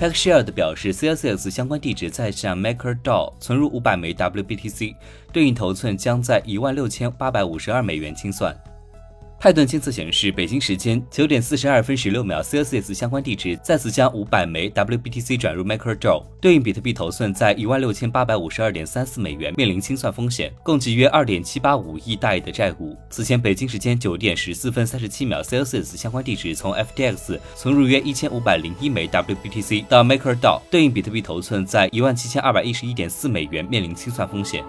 Packshare 的表示，CSS 相关地址在向 MakerDAO 存入五百枚 WBTC，对应头寸将在一万六千八百五十二美元清算。泰顿监测显示，北京时间九点四十二分十六秒，CSX 相关地址再次将五百枚 WBTC 转入 MakerDAO，对应比特币头寸在一万六千八百五十二点三四美元，面临清算风险，共计约二点七八五亿大亿的债务。此前，北京时间九点十四分三十七秒，CSX 相关地址从 FTX 存入约一千五百零一枚 WBTC 到 MakerDAO，对应比特币头寸在一万七千二百一十一点四美元，面临清算风险。